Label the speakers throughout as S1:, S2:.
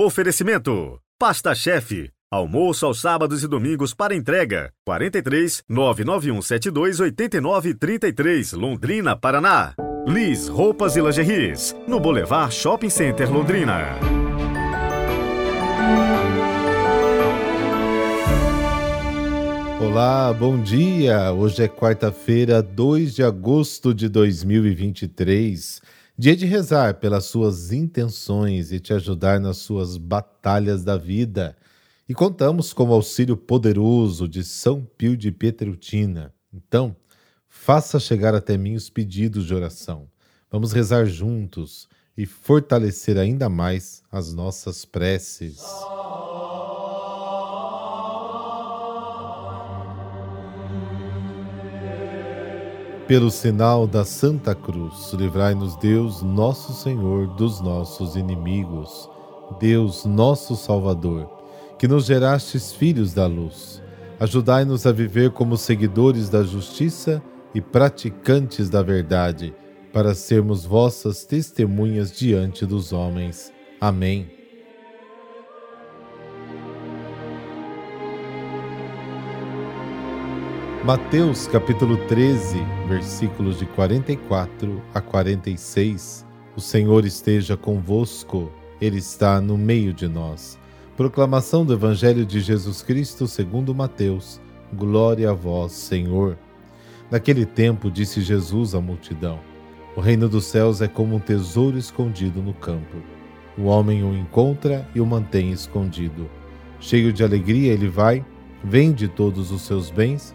S1: Oferecimento: Pasta Chefe. Almoço aos sábados e domingos para entrega. 43 99172 8933, Londrina, Paraná. Liz Roupas e Lingeries, no Boulevard Shopping Center, Londrina.
S2: Olá, bom dia! Hoje é quarta-feira, 2 de agosto de 2023. Dia de rezar pelas suas intenções e te ajudar nas suas batalhas da vida. E contamos com o auxílio poderoso de São Pio de Pietreutina. Então, faça chegar até mim os pedidos de oração. Vamos rezar juntos e fortalecer ainda mais as nossas preces. Pelo sinal da Santa Cruz, livrai-nos Deus, nosso Senhor, dos nossos inimigos. Deus, nosso Salvador, que nos gerastes filhos da luz, ajudai-nos a viver como seguidores da justiça e praticantes da verdade, para sermos vossas testemunhas diante dos homens. Amém. Mateus capítulo 13, versículos de 44 a 46. O Senhor esteja convosco, Ele está no meio de nós. Proclamação do Evangelho de Jesus Cristo segundo Mateus. Glória a vós, Senhor. Naquele tempo disse Jesus à multidão: O reino dos céus é como um tesouro escondido no campo. O homem o encontra e o mantém escondido. Cheio de alegria, ele vai, vende todos os seus bens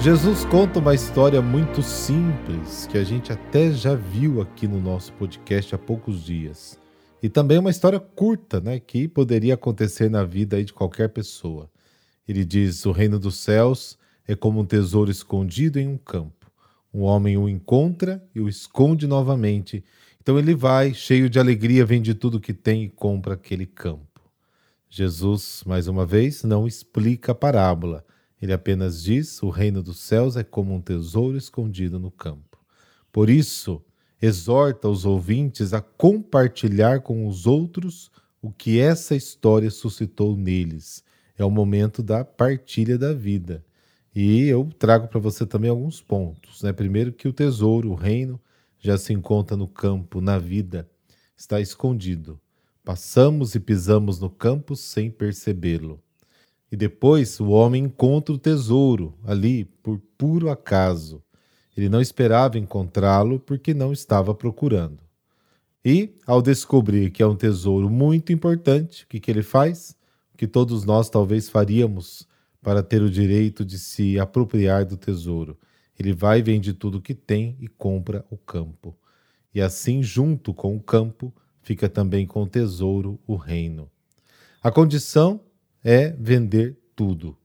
S2: Jesus conta uma história muito simples que a gente até já viu aqui no nosso podcast há poucos dias. E também uma história curta, né, que poderia acontecer na vida de qualquer pessoa. Ele diz: "O reino dos céus é como um tesouro escondido em um campo. Um homem o encontra e o esconde novamente. Então ele vai, cheio de alegria, vende tudo que tem e compra aquele campo." Jesus, mais uma vez, não explica a parábola ele apenas diz: o reino dos céus é como um tesouro escondido no campo. Por isso, exorta os ouvintes a compartilhar com os outros o que essa história suscitou neles. É o momento da partilha da vida. E eu trago para você também alguns pontos. Né? Primeiro, que o tesouro, o reino, já se encontra no campo, na vida, está escondido. Passamos e pisamos no campo sem percebê-lo. E depois o homem encontra o tesouro ali por puro acaso. Ele não esperava encontrá-lo porque não estava procurando. E, ao descobrir que é um tesouro muito importante, o que, que ele faz? O que todos nós talvez faríamos para ter o direito de se apropriar do tesouro. Ele vai, vende tudo que tem e compra o campo. E assim, junto com o campo, fica também com o tesouro o reino. A condição é vender tudo.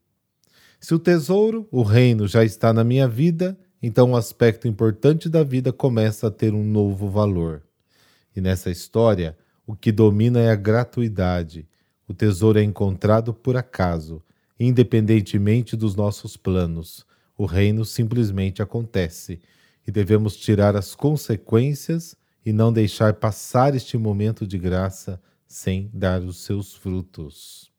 S2: Se o tesouro, o reino, já está na minha vida, então um aspecto importante da vida começa a ter um novo valor. E nessa história, o que domina é a gratuidade. O tesouro é encontrado por acaso, independentemente dos nossos planos. O reino simplesmente acontece e devemos tirar as consequências e não deixar passar este momento de graça sem dar os seus frutos.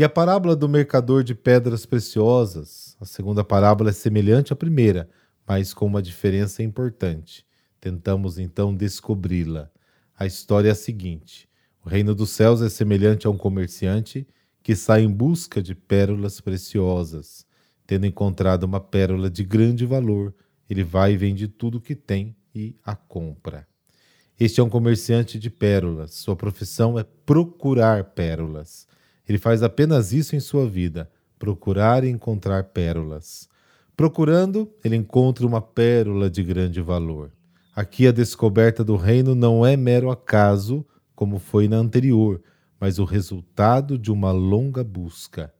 S2: E a parábola do mercador de pedras preciosas, a segunda parábola é semelhante à primeira, mas com uma diferença importante. Tentamos então descobri-la. A história é a seguinte: o reino dos céus é semelhante a um comerciante que sai em busca de pérolas preciosas. Tendo encontrado uma pérola de grande valor, ele vai e vende tudo o que tem e a compra. Este é um comerciante de pérolas. Sua profissão é procurar pérolas. Ele faz apenas isso em sua vida: procurar e encontrar pérolas. Procurando, ele encontra uma pérola de grande valor. Aqui a descoberta do reino não é mero acaso, como foi na anterior, mas o resultado de uma longa busca.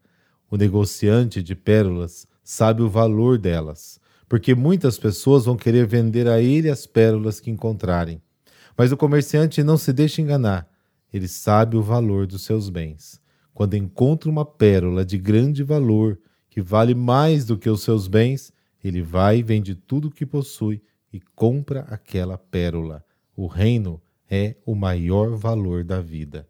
S2: O negociante de pérolas sabe o valor delas, porque muitas pessoas vão querer vender a ele as pérolas que encontrarem. Mas o comerciante não se deixa enganar, ele sabe o valor dos seus bens. Quando encontra uma pérola de grande valor, que vale mais do que os seus bens, ele vai e vende tudo o que possui e compra aquela pérola. O reino é o maior valor da vida.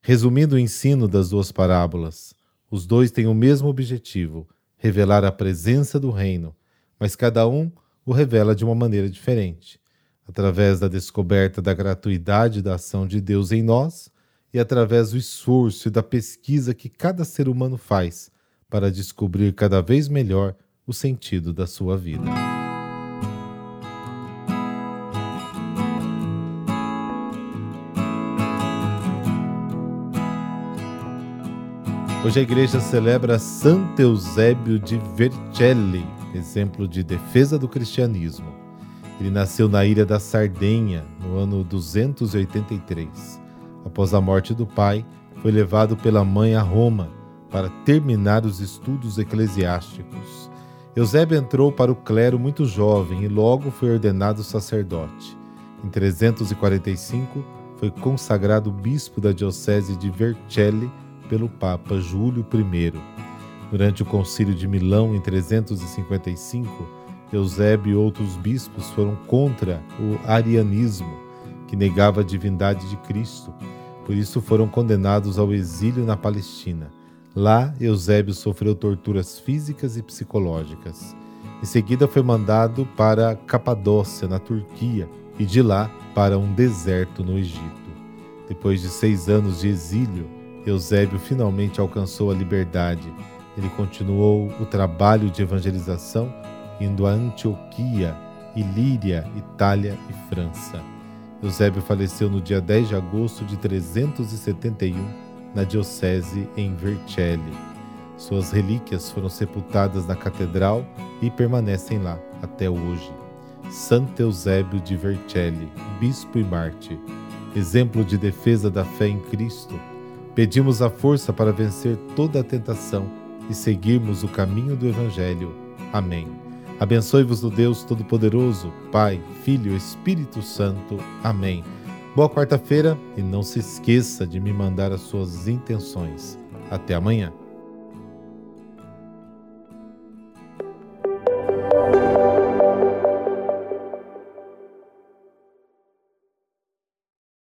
S2: Resumindo o ensino das duas parábolas, os dois têm o mesmo objetivo: revelar a presença do reino, mas cada um o revela de uma maneira diferente, através da descoberta da gratuidade da ação de Deus em nós e através do esforço e da pesquisa que cada ser humano faz para descobrir cada vez melhor o sentido da sua vida. Hoje a igreja celebra Santo Eusébio de Vercelli, exemplo de defesa do cristianismo. Ele nasceu na ilha da Sardenha no ano 283. Após a morte do pai, foi levado pela mãe a Roma para terminar os estudos eclesiásticos. Eusébio entrou para o clero muito jovem e logo foi ordenado sacerdote. Em 345, foi consagrado bispo da diocese de Vercelli pelo Papa Júlio I. Durante o Concílio de Milão, em 355, Eusébio e outros bispos foram contra o arianismo, que negava a divindade de Cristo. Por isso foram condenados ao exílio na Palestina. Lá, Eusébio sofreu torturas físicas e psicológicas. Em seguida, foi mandado para Capadócia, na Turquia, e de lá para um deserto no Egito. Depois de seis anos de exílio, Eusébio finalmente alcançou a liberdade. Ele continuou o trabalho de evangelização indo a Antioquia, Ilíria, Itália e França. Eusébio faleceu no dia 10 de agosto de 371 na diocese em Vercelli. Suas relíquias foram sepultadas na catedral e permanecem lá até hoje. Santo Eusébio de Vercelli, bispo e mártir, exemplo de defesa da fé em Cristo Pedimos a força para vencer toda a tentação e seguirmos o caminho do Evangelho. Amém. Abençoe-vos o Deus Todo-Poderoso, Pai, Filho e Espírito Santo. Amém. Boa quarta-feira e não se esqueça de me mandar as suas intenções. Até amanhã.